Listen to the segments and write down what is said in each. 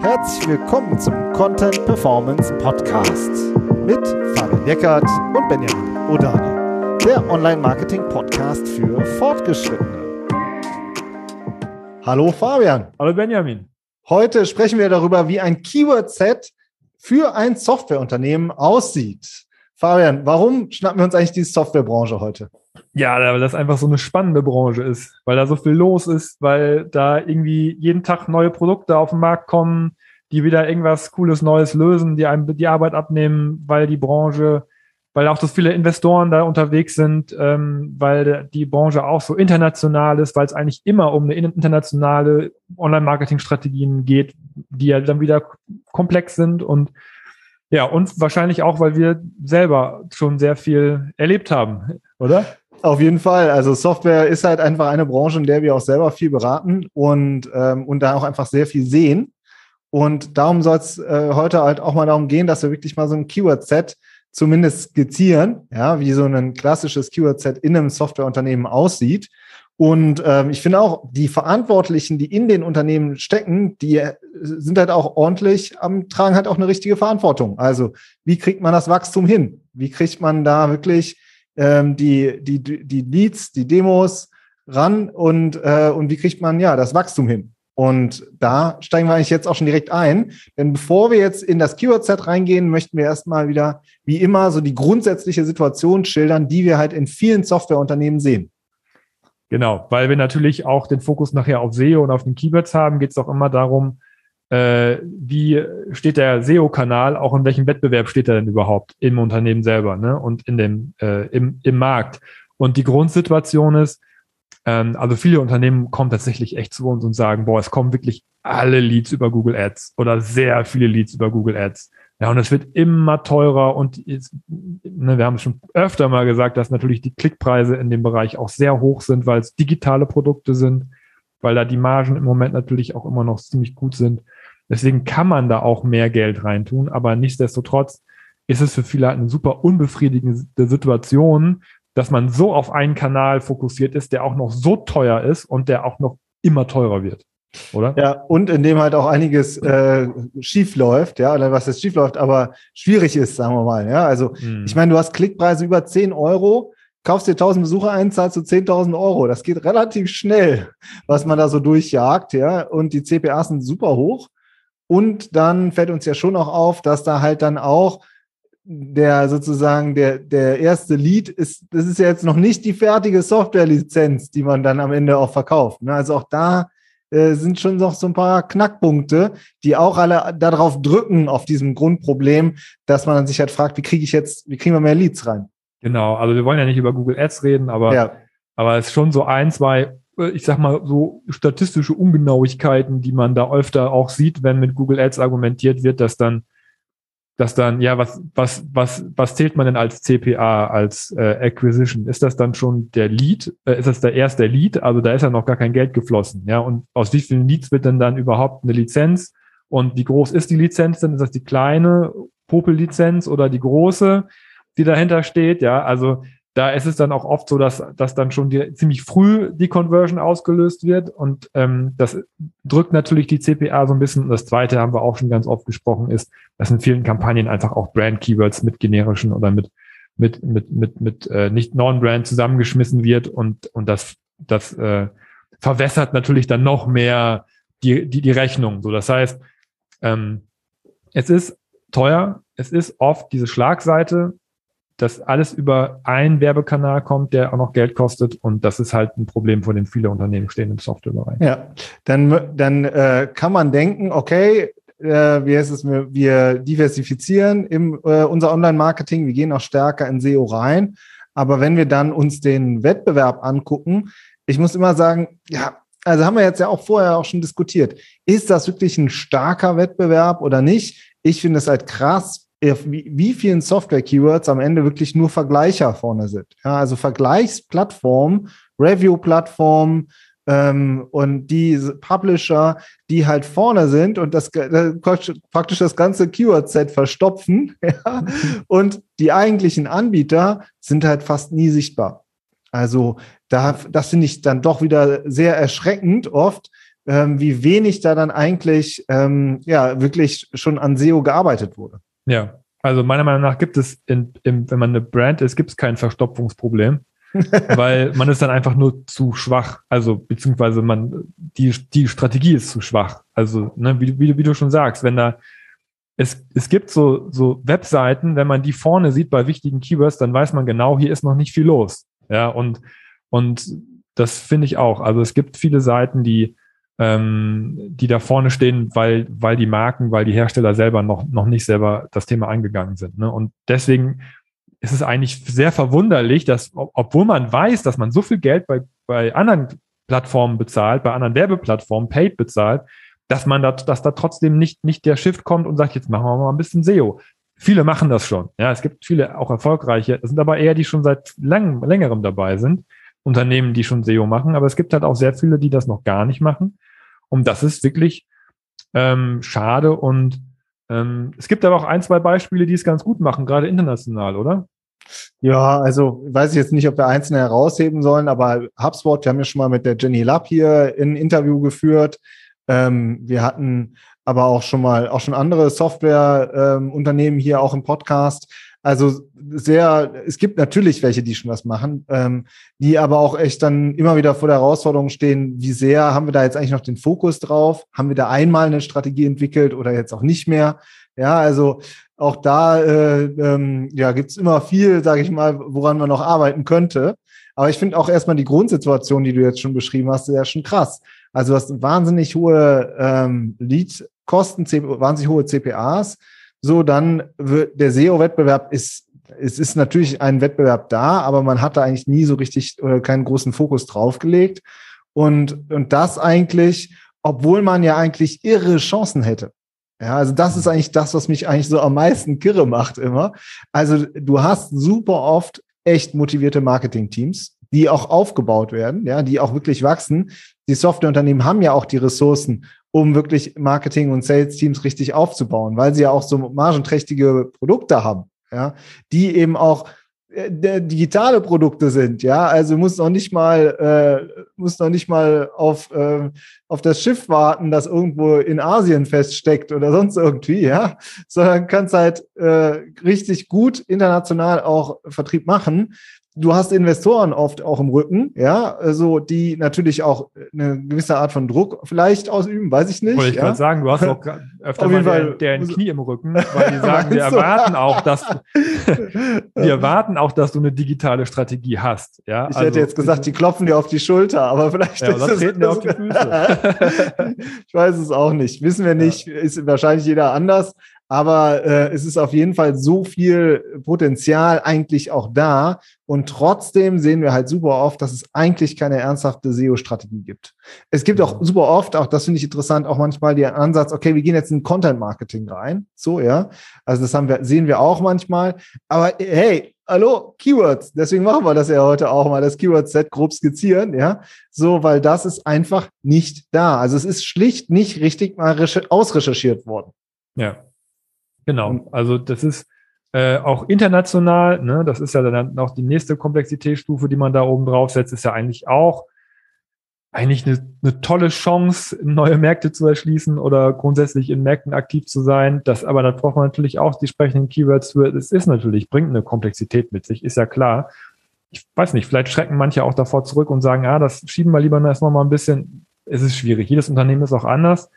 Herzlich willkommen zum Content Performance Podcast mit Fabian Eckert und Benjamin Odani, der Online-Marketing-Podcast für Fortgeschrittene. Hallo Fabian. Hallo Benjamin. Heute sprechen wir darüber, wie ein Keyword-Set für ein Softwareunternehmen aussieht. Fabian, warum schnappen wir uns eigentlich diese Softwarebranche heute? Ja, weil das einfach so eine spannende Branche ist, weil da so viel los ist, weil da irgendwie jeden Tag neue Produkte auf den Markt kommen, die wieder irgendwas Cooles Neues lösen, die einem die Arbeit abnehmen, weil die Branche, weil auch so viele Investoren da unterwegs sind, ähm, weil die Branche auch so international ist, weil es eigentlich immer um eine internationale Online-Marketing-Strategien geht, die ja dann wieder komplex sind und ja, und wahrscheinlich auch, weil wir selber schon sehr viel erlebt haben, oder? Auf jeden Fall. Also Software ist halt einfach eine Branche, in der wir auch selber viel beraten und, ähm, und da auch einfach sehr viel sehen. Und darum soll es äh, heute halt auch mal darum gehen, dass wir wirklich mal so ein Keyword-Set zumindest skizzieren, ja, wie so ein klassisches Keyword-Set in einem Softwareunternehmen aussieht. Und ähm, ich finde auch, die Verantwortlichen, die in den Unternehmen stecken, die äh, sind halt auch ordentlich, ähm, tragen halt auch eine richtige Verantwortung. Also wie kriegt man das Wachstum hin? Wie kriegt man da wirklich ähm, die, die, die Leads, die Demos ran und, äh, und wie kriegt man ja das Wachstum hin? Und da steigen wir eigentlich jetzt auch schon direkt ein. Denn bevor wir jetzt in das Keyword-Set reingehen, möchten wir erstmal wieder, wie immer, so die grundsätzliche Situation schildern, die wir halt in vielen Softwareunternehmen sehen. Genau, weil wir natürlich auch den Fokus nachher auf SEO und auf den Keywords haben, geht es auch immer darum, äh, wie steht der SEO-Kanal, auch in welchem Wettbewerb steht er denn überhaupt im Unternehmen selber ne? und in dem, äh, im, im Markt. Und die Grundsituation ist, ähm, also viele Unternehmen kommen tatsächlich echt zu uns und sagen, boah, es kommen wirklich alle Leads über Google Ads oder sehr viele Leads über Google Ads. Ja, und es wird immer teurer und ist, ne, wir haben es schon öfter mal gesagt, dass natürlich die Klickpreise in dem Bereich auch sehr hoch sind, weil es digitale Produkte sind, weil da die Margen im Moment natürlich auch immer noch ziemlich gut sind. Deswegen kann man da auch mehr Geld reintun, aber nichtsdestotrotz ist es für viele halt eine super unbefriedigende Situation, dass man so auf einen Kanal fokussiert ist, der auch noch so teuer ist und der auch noch immer teurer wird oder? Ja, und in dem halt auch einiges äh, schief läuft, ja, oder was jetzt schief läuft, aber schwierig ist, sagen wir mal. Ja, also hm. ich meine, du hast Klickpreise über 10 Euro, kaufst dir 1000 Besucher ein, zahlst du 10.000 Euro. Das geht relativ schnell, was man da so durchjagt, ja, und die CPAs sind super hoch. Und dann fällt uns ja schon auch auf, dass da halt dann auch der sozusagen der, der erste Lead ist, das ist ja jetzt noch nicht die fertige Softwarelizenz, die man dann am Ende auch verkauft. Ne? Also auch da äh, sind schon noch so ein paar Knackpunkte, die auch alle darauf drücken, auf diesem Grundproblem, dass man sich halt fragt, wie kriege ich jetzt, wie kriegen wir mehr Leads rein? Genau, also wir wollen ja nicht über Google Ads reden, aber, ja. aber es ist schon so ein, zwei, ich sag mal, so statistische Ungenauigkeiten, die man da öfter auch sieht, wenn mit Google Ads argumentiert wird, dass dann dass dann, ja, was, was, was, was zählt man denn als CPA, als äh, Acquisition? Ist das dann schon der Lead? Äh, ist das der erste Lead? Also da ist ja noch gar kein Geld geflossen, ja. Und aus wie vielen Leads wird denn dann überhaupt eine Lizenz? Und wie groß ist die Lizenz denn? Ist das die kleine Popel-Lizenz oder die große, die dahinter steht? Ja, also da ist es dann auch oft so, dass, dass dann schon die, ziemlich früh die Conversion ausgelöst wird und ähm, das drückt natürlich die CPA so ein bisschen. Und das zweite haben wir auch schon ganz oft gesprochen, ist, dass in vielen Kampagnen einfach auch Brand-Keywords mit generischen oder mit mit mit mit mit äh, nicht Non-Brand zusammengeschmissen wird und und das das äh, verwässert natürlich dann noch mehr die die die Rechnung. So, das heißt, ähm, es ist teuer, es ist oft diese Schlagseite, dass alles über einen Werbekanal kommt, der auch noch Geld kostet. Und das ist halt ein Problem, vor dem viele Unternehmen stehen im Softwarebereich. Ja, dann, dann äh, kann man denken, okay, äh, wie heißt es, wir diversifizieren im, äh, unser Online-Marketing, wir gehen auch stärker in SEO rein. Aber wenn wir dann uns den Wettbewerb angucken, ich muss immer sagen, ja, also haben wir jetzt ja auch vorher auch schon diskutiert. Ist das wirklich ein starker Wettbewerb oder nicht? Ich finde es halt krass, wie vielen Software-Keywords am Ende wirklich nur Vergleicher vorne sind. Ja, also Vergleichsplattformen, Review-Plattformen ähm, und die Publisher, die halt vorne sind und das praktisch das ganze Keyword-Set verstopfen. Ja, und die eigentlichen Anbieter sind halt fast nie sichtbar. Also da, das finde ich dann doch wieder sehr erschreckend oft, ähm, wie wenig da dann eigentlich ähm, ja wirklich schon an SEO gearbeitet wurde. Ja, also meiner Meinung nach gibt es, in, in, wenn man eine Brand ist, gibt es kein Verstopfungsproblem. weil man ist dann einfach nur zu schwach. Also, beziehungsweise man, die, die Strategie ist zu schwach. Also, ne, wie, wie, wie du schon sagst, wenn da, es, es gibt so, so Webseiten, wenn man die vorne sieht bei wichtigen Keywords, dann weiß man genau, hier ist noch nicht viel los. Ja, und, und das finde ich auch. Also, es gibt viele Seiten, die, ähm, die da vorne stehen, weil, weil die Marken, weil die Hersteller selber noch, noch nicht selber das Thema eingegangen sind. Ne? Und deswegen ist es eigentlich sehr verwunderlich, dass, obwohl man weiß, dass man so viel Geld bei, bei anderen Plattformen bezahlt, bei anderen Werbeplattformen paid bezahlt, dass man da, dass da trotzdem nicht, nicht der Shift kommt und sagt, jetzt machen wir mal ein bisschen SEO. Viele machen das schon. Ja, es gibt viele auch erfolgreiche. Es sind aber eher, die schon seit lang, längerem dabei sind. Unternehmen, die schon SEO machen. Aber es gibt halt auch sehr viele, die das noch gar nicht machen. Und das ist wirklich ähm, schade. Und ähm, es gibt aber auch ein, zwei Beispiele, die es ganz gut machen, gerade international, oder? Ja, also weiß ich jetzt nicht, ob wir einzelne herausheben sollen, aber HubSpot, wir haben ja schon mal mit der Jenny Lapp hier ein Interview geführt. Ähm, wir hatten aber auch schon mal auch schon andere Softwareunternehmen ähm, hier auch im Podcast. Also sehr, es gibt natürlich welche, die schon was machen, ähm, die aber auch echt dann immer wieder vor der Herausforderung stehen, wie sehr haben wir da jetzt eigentlich noch den Fokus drauf? Haben wir da einmal eine Strategie entwickelt oder jetzt auch nicht mehr? Ja, also auch da äh, ähm, ja, gibt es immer viel, sage ich mal, woran man noch arbeiten könnte. Aber ich finde auch erstmal die Grundsituation, die du jetzt schon beschrieben hast, ja schon krass. Also du hast wahnsinnig hohe ähm, Lead-Kosten, wahnsinnig hohe CPAs. So, dann wird der SEO-Wettbewerb ist, es ist natürlich ein Wettbewerb da, aber man hat da eigentlich nie so richtig oder keinen großen Fokus draufgelegt. Und, und das eigentlich, obwohl man ja eigentlich irre Chancen hätte. Ja, also das ist eigentlich das, was mich eigentlich so am meisten kirre macht immer. Also du hast super oft echt motivierte Marketing-Teams, die auch aufgebaut werden, ja, die auch wirklich wachsen. Die Softwareunternehmen haben ja auch die Ressourcen, um wirklich Marketing- und Sales-Teams richtig aufzubauen, weil sie ja auch so margenträchtige Produkte haben, ja, die eben auch äh, digitale Produkte sind, ja, also muss noch nicht mal äh, muss noch nicht mal auf äh, auf das Schiff warten, das irgendwo in Asien feststeckt oder sonst irgendwie, ja, sondern kannst halt äh, richtig gut international auch Vertrieb machen du hast Investoren oft auch im Rücken, ja, also die natürlich auch eine gewisse Art von Druck vielleicht ausüben, weiß ich nicht. Wollte ich ja? gerade sagen, du hast auch öfter mal Fall, der, der Knie im Rücken, weil die sagen, wir erwarten auch, dass wir erwarten auch, dass du eine digitale Strategie hast. Ja, ich also, hätte jetzt gesagt, die klopfen dir auf die Schulter, aber vielleicht ja, oder treten dir auf die Füße. ich weiß es auch nicht, wissen wir nicht, ist wahrscheinlich jeder anders. Aber äh, es ist auf jeden Fall so viel Potenzial eigentlich auch da. Und trotzdem sehen wir halt super oft, dass es eigentlich keine ernsthafte SEO-Strategie gibt. Es gibt auch super oft, auch das finde ich interessant, auch manchmal den Ansatz, okay, wir gehen jetzt in Content-Marketing rein. So, ja. Also das haben wir, sehen wir auch manchmal. Aber hey, hallo, Keywords. Deswegen machen wir das ja heute auch mal, das Keyword-Set grob skizzieren, ja. So, weil das ist einfach nicht da. Also es ist schlicht nicht richtig mal ausrecherchiert worden. Ja. Genau, also das ist äh, auch international, ne, das ist ja dann auch die nächste Komplexitätsstufe, die man da oben drauf setzt, ist ja eigentlich auch eigentlich eine, eine tolle Chance, neue Märkte zu erschließen oder grundsätzlich in Märkten aktiv zu sein. Das, aber da braucht man natürlich auch die sprechenden Keywords für. Es ist natürlich, bringt eine Komplexität mit sich, ist ja klar. Ich weiß nicht, vielleicht schrecken manche auch davor zurück und sagen, ah, das schieben wir lieber erstmal mal ein bisschen. Es ist schwierig. Jedes Unternehmen ist auch anders.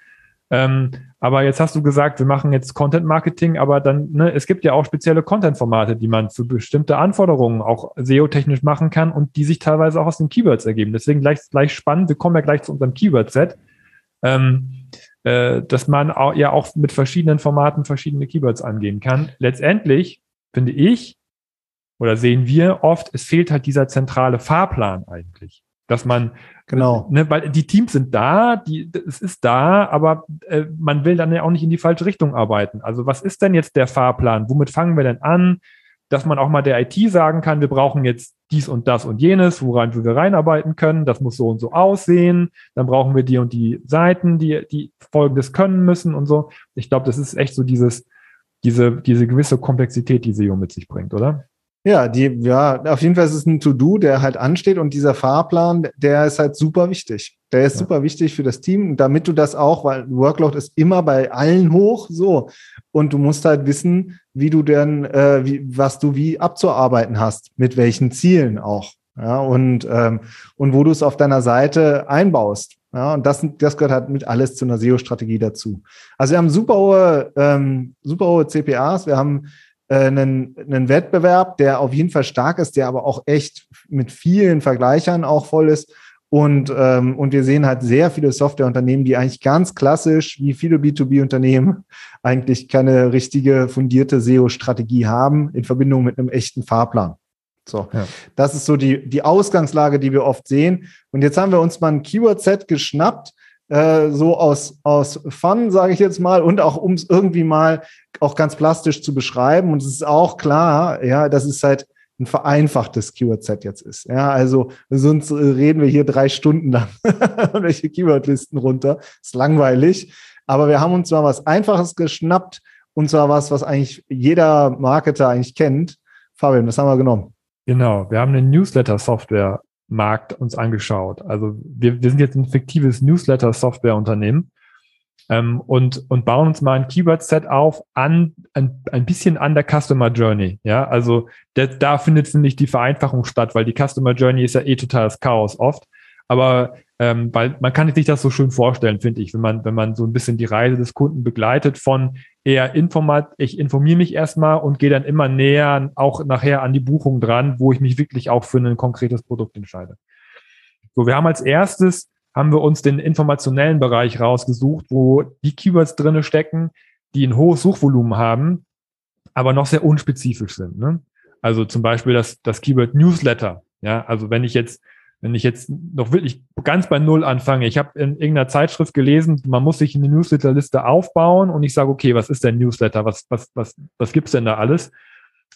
Ähm, aber jetzt hast du gesagt, wir machen jetzt Content Marketing, aber dann, ne, es gibt ja auch spezielle Content-Formate, die man für bestimmte Anforderungen auch SEO-technisch machen kann und die sich teilweise auch aus den Keywords ergeben. Deswegen gleich, gleich spannend, wir kommen ja gleich zu unserem Keyword-Set, ähm, äh, dass man auch, ja auch mit verschiedenen Formaten verschiedene Keywords angehen kann. Letztendlich finde ich oder sehen wir oft, es fehlt halt dieser zentrale Fahrplan eigentlich dass man Genau. Ne, weil die Teams sind da, die, es ist da, aber äh, man will dann ja auch nicht in die falsche Richtung arbeiten. Also was ist denn jetzt der Fahrplan? Womit fangen wir denn an? Dass man auch mal der IT sagen kann, wir brauchen jetzt dies und das und jenes, woran wir reinarbeiten können. Das muss so und so aussehen. Dann brauchen wir die und die Seiten, die, die Folgendes können müssen und so. Ich glaube, das ist echt so dieses, diese, diese gewisse Komplexität, die SEO mit sich bringt, oder? Ja, die, ja, auf jeden Fall ist es ein To-Do, der halt ansteht und dieser Fahrplan, der ist halt super wichtig. Der ist ja. super wichtig für das Team, damit du das auch, weil Workload ist immer bei allen hoch, so. Und du musst halt wissen, wie du denn, äh, wie, was du wie abzuarbeiten hast, mit welchen Zielen auch. Ja, und, ähm, und wo du es auf deiner Seite einbaust. Ja, und das, das gehört halt mit alles zu einer SEO-Strategie dazu. Also wir haben super hohe, ähm, super hohe CPAs, wir haben einen, einen Wettbewerb, der auf jeden Fall stark ist, der aber auch echt mit vielen Vergleichern auch voll ist. Und, ähm, und wir sehen halt sehr viele Softwareunternehmen, die eigentlich ganz klassisch, wie viele B2B-Unternehmen, eigentlich keine richtige fundierte SEO-Strategie haben in Verbindung mit einem echten Fahrplan. So, ja. das ist so die, die Ausgangslage, die wir oft sehen. Und jetzt haben wir uns mal ein Keyword-Set geschnappt, äh, so aus, aus Fun, sage ich jetzt mal, und auch um es irgendwie mal auch ganz plastisch zu beschreiben. Und es ist auch klar, ja, dass es halt ein vereinfachtes Keyword-Set jetzt ist. Ja, also sonst reden wir hier drei Stunden lang welche Keyword-Listen runter. Ist langweilig. Aber wir haben uns mal was Einfaches geschnappt und zwar was, was eigentlich jeder Marketer eigentlich kennt. Fabian, das haben wir genommen. Genau, wir haben eine Newsletter-Software-Markt uns angeschaut. Also wir, wir sind jetzt ein fiktives Newsletter-Software-Unternehmen ähm, und, und bauen uns mal ein Keyword-Set auf an ein, ein bisschen an der Customer Journey. Ja, also der, da findet, finde ich, die Vereinfachung statt, weil die Customer Journey ist ja eh totales Chaos oft. Aber ähm, weil man kann sich das so schön vorstellen, finde ich, wenn man, wenn man so ein bisschen die Reise des Kunden begleitet von eher informat, ich informiere mich erstmal und gehe dann immer näher auch nachher an die Buchung dran, wo ich mich wirklich auch für ein konkretes Produkt entscheide. So, wir haben als erstes haben wir uns den informationellen Bereich rausgesucht, wo die Keywords drinne stecken, die ein hohes Suchvolumen haben, aber noch sehr unspezifisch sind. Ne? Also zum Beispiel das, das Keyword Newsletter. Ja, also wenn ich jetzt wenn ich jetzt noch wirklich ganz bei Null anfange, ich habe in irgendeiner Zeitschrift gelesen, man muss sich eine Newsletterliste aufbauen und ich sage, okay, was ist denn Newsletter? Was, was, was, was gibt's denn da alles?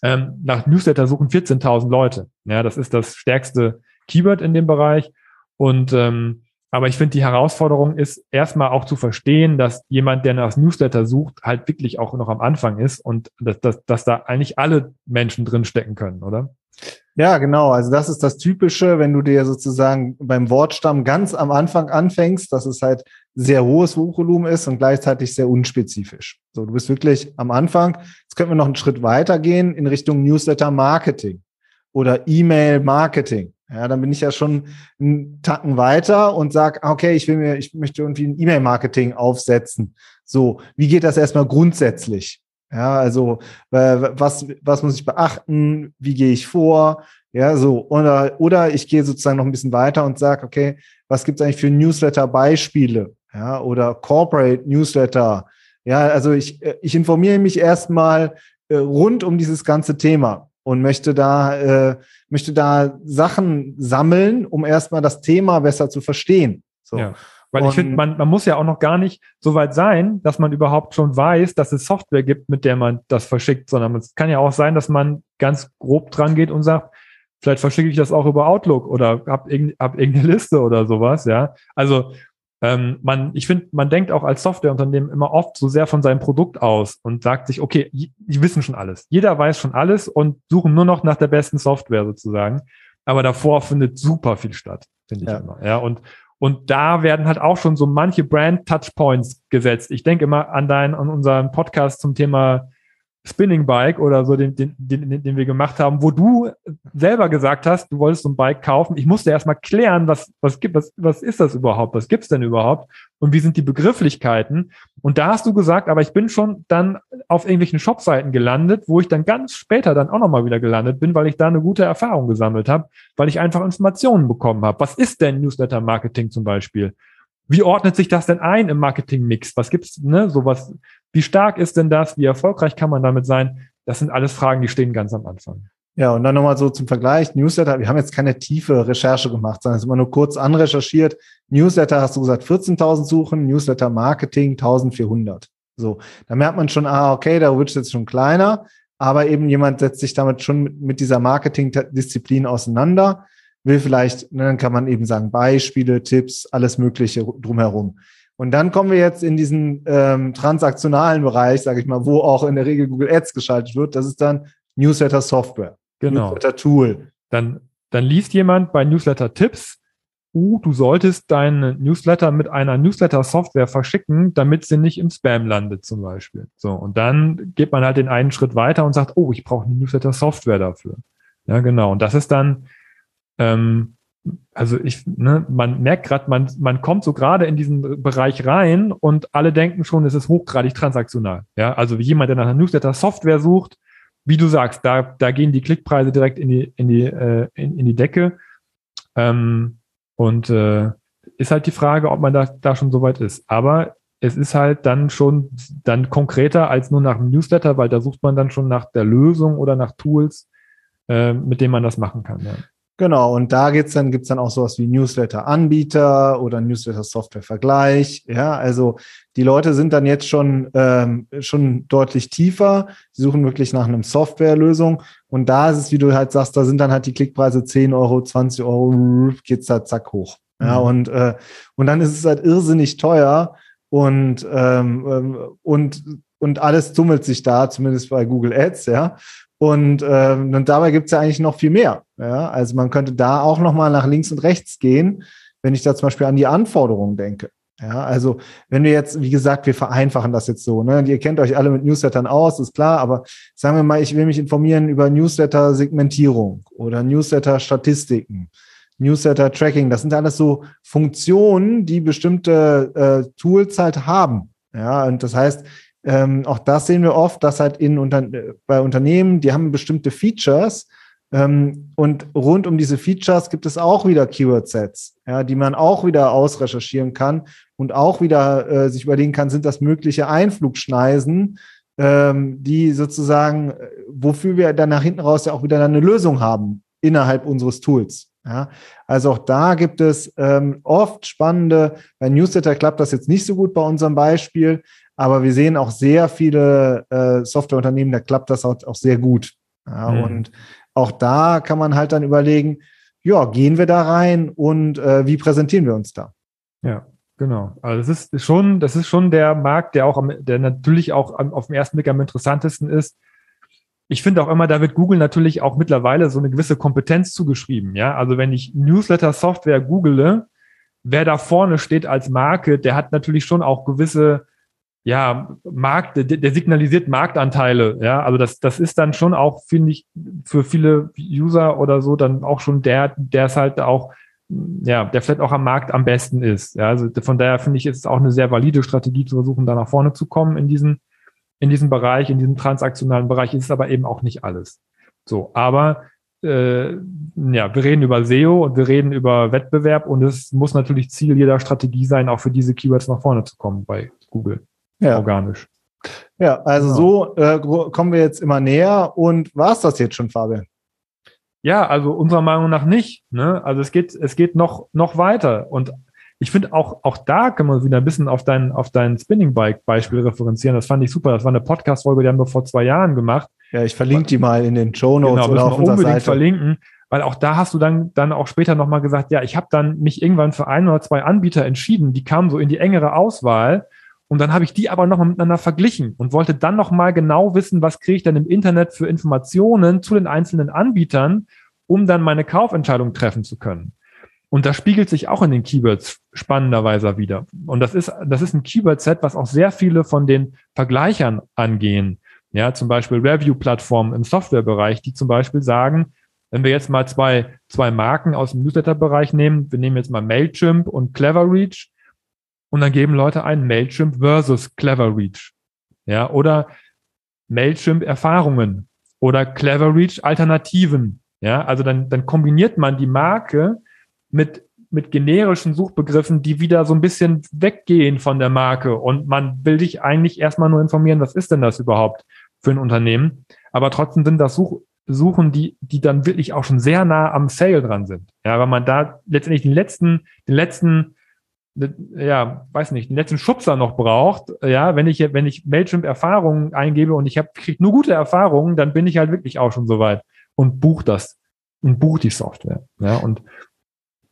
Ähm, nach Newsletter suchen 14.000 Leute. Ja, das ist das stärkste Keyword in dem Bereich. Und ähm, aber ich finde, die Herausforderung ist erstmal auch zu verstehen, dass jemand, der nach Newsletter sucht, halt wirklich auch noch am Anfang ist und dass, dass, dass da eigentlich alle Menschen drinstecken können, oder? Ja, genau. Also das ist das Typische, wenn du dir sozusagen beim Wortstamm ganz am Anfang anfängst, dass es halt sehr hohes Buchvolumen ist und gleichzeitig sehr unspezifisch. So, du bist wirklich am Anfang. Jetzt könnten wir noch einen Schritt weiter gehen in Richtung Newsletter Marketing oder E-Mail Marketing. Ja, dann bin ich ja schon einen Tacken weiter und sag, okay, ich will mir, ich möchte irgendwie ein E-Mail Marketing aufsetzen. So, wie geht das erstmal grundsätzlich? Ja, also was, was muss ich beachten? Wie gehe ich vor? Ja, so. Oder, oder ich gehe sozusagen noch ein bisschen weiter und sage, okay, was gibt es eigentlich für Newsletter-Beispiele? Ja, oder Corporate Newsletter. Ja, also ich, ich informiere mich erstmal äh, rund um dieses ganze Thema und möchte da, äh, möchte da Sachen sammeln, um erstmal das Thema besser zu verstehen. So. Ja. Weil und ich finde, man, man muss ja auch noch gar nicht so weit sein, dass man überhaupt schon weiß, dass es Software gibt, mit der man das verschickt, sondern es kann ja auch sein, dass man ganz grob dran geht und sagt, vielleicht verschicke ich das auch über Outlook oder hab, irgend, hab irgendeine Liste oder sowas, ja. Also ähm, man, ich finde, man denkt auch als Softwareunternehmen immer oft so sehr von seinem Produkt aus und sagt sich, okay, die wissen schon alles. Jeder weiß schon alles und suchen nur noch nach der besten Software sozusagen. Aber davor findet super viel statt, finde ich ja. immer. Ja, und, und da werden halt auch schon so manche Brand-Touchpoints gesetzt. Ich denke immer an deinen, an unseren Podcast zum Thema Spinning Bike oder so, den, den, den, den wir gemacht haben, wo du selber gesagt hast, du wolltest so ein Bike kaufen. Ich musste erstmal klären, was, was gibt, was, was ist das überhaupt? Was gibt's denn überhaupt? Und wie sind die Begrifflichkeiten? Und da hast du gesagt, aber ich bin schon dann auf irgendwelchen Shopseiten gelandet, wo ich dann ganz später dann auch nochmal wieder gelandet bin, weil ich da eine gute Erfahrung gesammelt habe, weil ich einfach Informationen bekommen habe. Was ist denn Newsletter Marketing zum Beispiel? Wie ordnet sich das denn ein im Marketing-Mix? Was gibt's, ne, sowas? Wie stark ist denn das? Wie erfolgreich kann man damit sein? Das sind alles Fragen, die stehen ganz am Anfang. Ja, und dann nochmal so zum Vergleich. Newsletter, wir haben jetzt keine tiefe Recherche gemacht, sondern es ist immer nur kurz anrecherchiert. Newsletter hast du gesagt 14.000 Suchen, Newsletter Marketing 1.400. So, da merkt man schon, ah, okay, da wird es jetzt schon kleiner, aber eben jemand setzt sich damit schon mit, mit dieser Marketing-Disziplin auseinander will vielleicht, ne, dann kann man eben sagen, Beispiele, Tipps, alles Mögliche drumherum. Und dann kommen wir jetzt in diesen ähm, transaktionalen Bereich, sage ich mal, wo auch in der Regel Google Ads geschaltet wird. Das ist dann Newsletter Software, genau. Newsletter Tool. Dann, dann liest jemand bei Newsletter Tipps uh, du solltest deinen Newsletter mit einer Newsletter-Software verschicken, damit sie nicht im Spam landet zum Beispiel. So, und dann geht man halt den einen Schritt weiter und sagt, oh, ich brauche eine Newsletter-Software dafür. Ja, genau. Und das ist dann, ähm, also ich, ne, man merkt gerade, man, man kommt so gerade in diesen Bereich rein und alle denken schon, es ist hochgradig transaktional. Ja, also wie jemand, der nach einer Newsletter-Software sucht, wie du sagst, da, da gehen die Klickpreise direkt in die, in die, äh, in, in die Decke. Ähm, und äh, ist halt die Frage, ob man da, da schon so weit ist. Aber es ist halt dann schon dann konkreter als nur nach einem Newsletter, weil da sucht man dann schon nach der Lösung oder nach Tools, äh, mit denen man das machen kann. Ja. Genau, und da geht's dann, gibt's dann auch sowas wie Newsletter-Anbieter oder Newsletter-Software-Vergleich. Ja, also die Leute sind dann jetzt schon, ähm, schon deutlich tiefer. Sie suchen wirklich nach einem Softwarelösung. Und da ist es, wie du halt sagst, da sind dann halt die Klickpreise 10 Euro, 20 Euro, geht's halt zack hoch. Ja, mhm. und, äh, und dann ist es halt irrsinnig teuer und, ähm, ähm und, und alles tummelt sich da, zumindest bei Google Ads, ja. Und, ähm, und dabei gibt es ja eigentlich noch viel mehr. Ja? Also man könnte da auch nochmal nach links und rechts gehen, wenn ich da zum Beispiel an die Anforderungen denke. Ja, also wenn wir jetzt, wie gesagt, wir vereinfachen das jetzt so, ne? Ihr kennt euch alle mit Newslettern aus, ist klar, aber sagen wir mal, ich will mich informieren über Newsletter-Segmentierung oder Newsletter-Statistiken, Newsletter-Tracking. Das sind alles so Funktionen, die bestimmte äh, Tools halt haben. Ja, und das heißt, ähm, auch das sehen wir oft, dass halt in unter, bei Unternehmen, die haben bestimmte Features ähm, und rund um diese Features gibt es auch wieder Keyword-Sets, ja, die man auch wieder ausrecherchieren kann und auch wieder äh, sich überlegen kann, sind das mögliche Einflugschneisen, ähm, die sozusagen, äh, wofür wir dann nach hinten raus ja auch wieder eine Lösung haben innerhalb unseres Tools. Ja, also auch da gibt es ähm, oft spannende, bei Newsletter klappt das jetzt nicht so gut bei unserem Beispiel, aber wir sehen auch sehr viele äh, Softwareunternehmen, da klappt das auch, auch sehr gut. Ja, mhm. Und auch da kann man halt dann überlegen, ja, gehen wir da rein und äh, wie präsentieren wir uns da? Ja, genau. Also das ist schon, das ist schon der Markt, der auch, am, der natürlich auch am, auf den ersten Blick am interessantesten ist. Ich finde auch immer, da wird Google natürlich auch mittlerweile so eine gewisse Kompetenz zugeschrieben. Ja, also wenn ich Newsletter-Software google, wer da vorne steht als Marke, der hat natürlich schon auch gewisse ja, Markt, der, der, signalisiert Marktanteile, ja, also das, das ist dann schon auch, finde ich, für viele User oder so dann auch schon der, der es halt auch, ja, der vielleicht auch am Markt am besten ist. Ja, also von daher finde ich, ist es auch eine sehr valide Strategie zu versuchen, da nach vorne zu kommen in diesen, in diesem Bereich, in diesem transaktionalen Bereich, ist es aber eben auch nicht alles. So, aber äh, ja, wir reden über SEO und wir reden über Wettbewerb und es muss natürlich Ziel jeder Strategie sein, auch für diese Keywords nach vorne zu kommen bei Google ja. organisch. Ja, also genau. so äh, kommen wir jetzt immer näher. Und war es das jetzt schon, Fabian? Ja, also unserer Meinung nach nicht. Ne? Also es geht, es geht noch, noch weiter. Und ich finde auch, auch da kann man wieder ein bisschen auf dein, auf dein Spinning Bike Beispiel referenzieren. Das fand ich super. Das war eine Podcast-Folge, die haben wir vor zwei Jahren gemacht. Ja, ich verlinke die mal in den Show Notes genau, oder auf unserer unbedingt Seite. verlinken, weil auch da hast du dann, dann auch später nochmal gesagt, ja, ich habe dann mich irgendwann für ein oder zwei Anbieter entschieden, die kamen so in die engere Auswahl und dann habe ich die aber nochmal miteinander verglichen und wollte dann nochmal genau wissen, was kriege ich denn im Internet für Informationen zu den einzelnen Anbietern, um dann meine Kaufentscheidung treffen zu können. Und das spiegelt sich auch in den Keywords spannenderweise wieder. Und das ist, das ist ein Keyword-Set, was auch sehr viele von den Vergleichern angehen. Ja, zum Beispiel Review-Plattformen im Softwarebereich, die zum Beispiel sagen, wenn wir jetzt mal zwei, zwei Marken aus dem Newsletter-Bereich nehmen, wir nehmen jetzt mal Mailchimp und Cleverreach, und dann geben Leute ein Mailchimp versus Cleverreach. Ja, oder Mailchimp Erfahrungen oder Cleverreach Alternativen. Ja, also dann, dann kombiniert man die Marke mit, mit generischen Suchbegriffen, die wieder so ein bisschen weggehen von der Marke. Und man will dich eigentlich erstmal nur informieren, was ist denn das überhaupt für ein Unternehmen? Aber trotzdem sind das Such, Suchen, die, die dann wirklich auch schon sehr nah am Sale dran sind. Ja, weil man da letztendlich den letzten, den letzten ja, weiß nicht, den letzten Schubser noch braucht, ja, wenn ich, wenn ich Mailchimp Erfahrungen eingebe und ich habe, krieg nur gute Erfahrungen, dann bin ich halt wirklich auch schon soweit und buch das und buch die Software, ja, und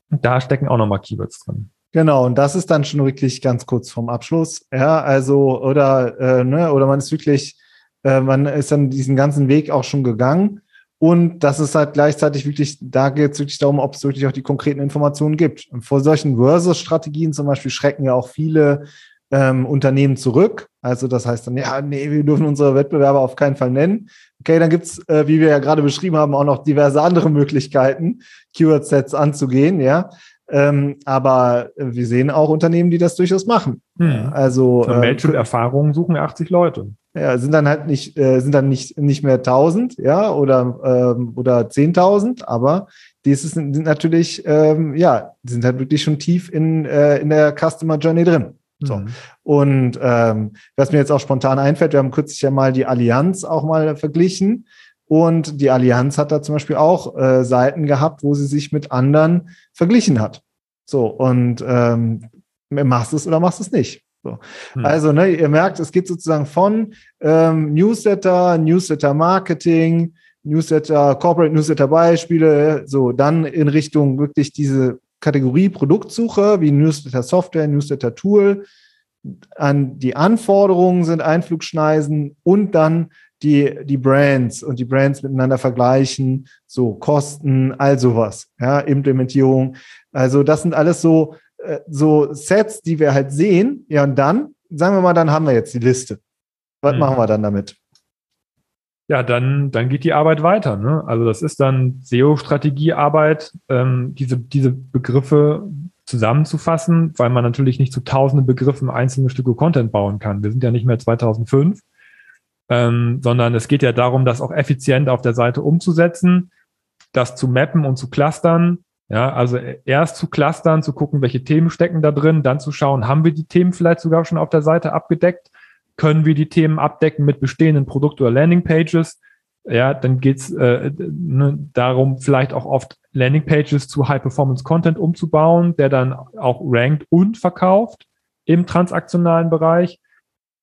da stecken auch nochmal Keywords drin. Genau, und das ist dann schon wirklich ganz kurz vorm Abschluss, ja, also, oder, äh, ne, oder man ist wirklich, äh, man ist dann diesen ganzen Weg auch schon gegangen Und das ist halt gleichzeitig wirklich, da geht es wirklich darum, ob es wirklich auch die konkreten Informationen gibt. Und vor solchen Versus-Strategien zum Beispiel schrecken ja auch viele ähm, Unternehmen zurück. Also das heißt dann, ja, nee, wir dürfen unsere Wettbewerber auf keinen Fall nennen. Okay, dann gibt's, äh, wie wir ja gerade beschrieben haben, auch noch diverse andere Möglichkeiten, Keyword-Sets anzugehen, ja. Ähm, aber wir sehen auch Unternehmen, die das durchaus machen. Hm. Also Für äh, Erfahrungen suchen 80 Leute. Ja, sind dann halt nicht, äh, sind dann nicht, nicht mehr 1000, ja, oder, ähm, oder 10.000, aber die sind, sind natürlich, ähm, ja, sind halt wirklich schon tief in, äh, in der Customer Journey drin. So. Mhm. Und ähm, was mir jetzt auch spontan einfällt, wir haben kürzlich ja mal die Allianz auch mal verglichen. Und die Allianz hat da zum Beispiel auch äh, Seiten gehabt, wo sie sich mit anderen verglichen hat. So, und ähm, machst es oder machst es nicht. So. Mhm. Also, ne, ihr merkt, es geht sozusagen von ähm, Newsletter, Newsletter-Marketing, Newsletter, Corporate Newsletter-Beispiele, so dann in Richtung wirklich diese Kategorie Produktsuche wie Newsletter Software, Newsletter Tool. An die Anforderungen sind Einflugschneisen und dann die, die Brands und die Brands miteinander vergleichen, so Kosten, all sowas, ja, Implementierung. Also das sind alles so, äh, so Sets, die wir halt sehen. Ja, und dann, sagen wir mal, dann haben wir jetzt die Liste. Was mhm. machen wir dann damit? ja, dann, dann geht die Arbeit weiter. Ne? Also das ist dann SEO-Strategiearbeit, ähm, diese, diese Begriffe zusammenzufassen, weil man natürlich nicht zu tausenden Begriffen einzelne Stücke Content bauen kann. Wir sind ja nicht mehr 2005, ähm, sondern es geht ja darum, das auch effizient auf der Seite umzusetzen, das zu mappen und zu clustern. Ja, also erst zu clustern, zu gucken, welche Themen stecken da drin, dann zu schauen, haben wir die Themen vielleicht sogar schon auf der Seite abgedeckt können wir die Themen abdecken mit bestehenden Produkt- oder Landingpages. Ja, dann geht's äh, ne, darum, vielleicht auch oft Landingpages zu High-Performance-Content umzubauen, der dann auch rankt und verkauft im transaktionalen Bereich.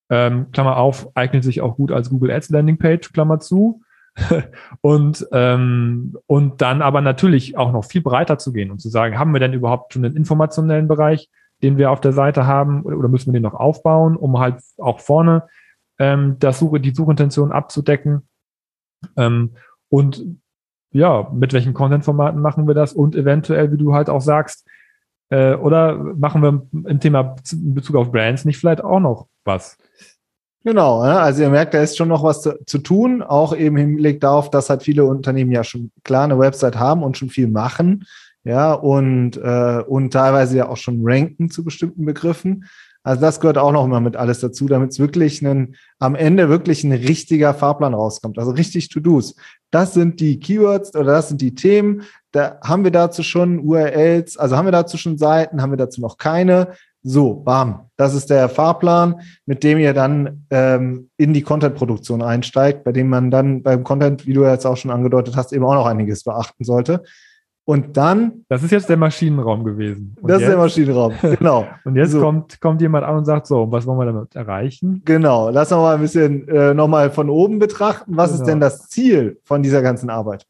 Ähm, Klammer auf, eignet sich auch gut als Google Ads Landingpage, Klammer zu. und, ähm, und dann aber natürlich auch noch viel breiter zu gehen und zu sagen, haben wir denn überhaupt schon einen informationellen Bereich? den wir auf der Seite haben, oder müssen wir den noch aufbauen, um halt auch vorne ähm, das Suche, die Suchintention abzudecken. Ähm, und ja, mit welchen Content-Formaten machen wir das und eventuell, wie du halt auch sagst, äh, oder machen wir im Thema in Bezug auf Brands nicht vielleicht auch noch was? Genau, also ihr merkt, da ist schon noch was zu, zu, tun, auch eben im Hinblick darauf, dass halt viele Unternehmen ja schon klar eine Website haben und schon viel machen ja, und, äh, und teilweise ja auch schon ranken zu bestimmten Begriffen. Also das gehört auch noch immer mit alles dazu, damit es wirklich einen, am Ende wirklich ein richtiger Fahrplan rauskommt. Also richtig To-Dos. Das sind die Keywords oder das sind die Themen. Da haben wir dazu schon URLs, also haben wir dazu schon Seiten, haben wir dazu noch keine. So, bam. Das ist der Fahrplan, mit dem ihr dann ähm, in die Content-Produktion einsteigt, bei dem man dann beim Content, wie du jetzt auch schon angedeutet hast, eben auch noch einiges beachten sollte. Und dann. Das ist jetzt der Maschinenraum gewesen. Und das jetzt, ist der Maschinenraum, genau. und jetzt so. kommt, kommt jemand an und sagt so, was wollen wir damit erreichen? Genau. Lass uns mal ein bisschen äh, nochmal von oben betrachten. Was genau. ist denn das Ziel von dieser ganzen Arbeit?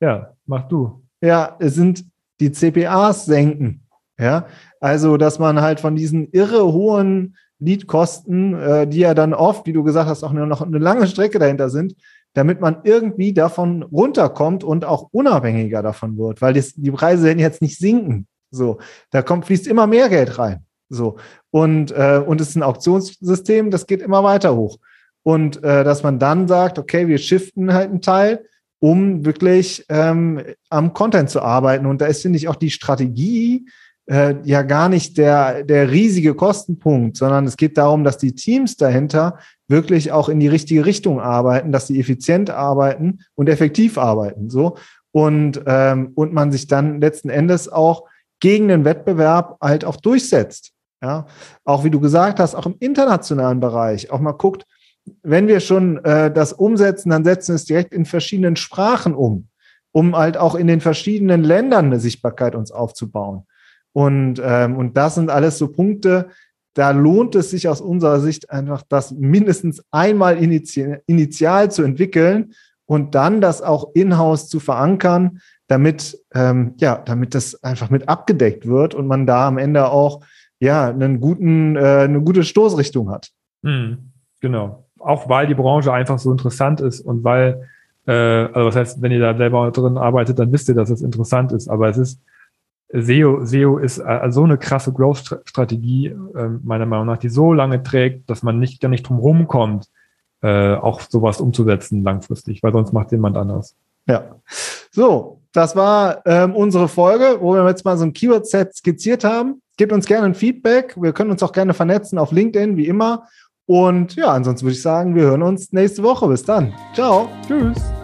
Ja, mach du. Ja, es sind die CPAs senken. Ja, also, dass man halt von diesen irre hohen Leadkosten, äh, die ja dann oft, wie du gesagt hast, auch noch eine lange Strecke dahinter sind, damit man irgendwie davon runterkommt und auch unabhängiger davon wird, weil das, die Preise werden jetzt nicht sinken. So, da kommt, fließt immer mehr Geld rein. So, und, äh, und es ist ein Auktionssystem, das geht immer weiter hoch. Und äh, dass man dann sagt, okay, wir shiften halt einen Teil, um wirklich ähm, am Content zu arbeiten. Und da ist, finde ich, auch die Strategie äh, ja gar nicht der, der riesige Kostenpunkt, sondern es geht darum, dass die Teams dahinter wirklich auch in die richtige Richtung arbeiten, dass sie effizient arbeiten und effektiv arbeiten. So. Und, ähm, und man sich dann letzten Endes auch gegen den Wettbewerb halt auch durchsetzt. Ja, auch wie du gesagt hast, auch im internationalen Bereich, auch mal guckt, wenn wir schon äh, das umsetzen, dann setzen wir es direkt in verschiedenen Sprachen um, um halt auch in den verschiedenen Ländern eine Sichtbarkeit uns aufzubauen. Und, ähm, und das sind alles so Punkte, da lohnt es sich aus unserer Sicht einfach, das mindestens einmal initial, initial zu entwickeln und dann das auch in-house zu verankern, damit, ähm, ja, damit das einfach mit abgedeckt wird und man da am Ende auch ja, einen guten, äh, eine gute Stoßrichtung hat. Mhm, genau. Auch weil die Branche einfach so interessant ist und weil Äh, also was heißt, wenn ihr da selber drin arbeitet, dann wisst ihr, dass es interessant ist. Aber es ist SEO, SEO ist äh, so eine krasse Growth-Strategie, äh, meiner Meinung nach, die so lange trägt, dass man nicht, ja nicht drum rumkommt, äh, auch sowas umzusetzen langfristig, weil sonst macht jemand anders. Ja. So, das war ähm, unsere Folge, wo wir jetzt mal so ein Keyword-Set skizziert haben. Gebt uns gerne ein Feedback. Wir können uns auch gerne vernetzen auf LinkedIn, wie immer. Und ja, ansonsten würde ich sagen, wir hören uns nächste Woche. Bis dann. Ciao. Tschüss.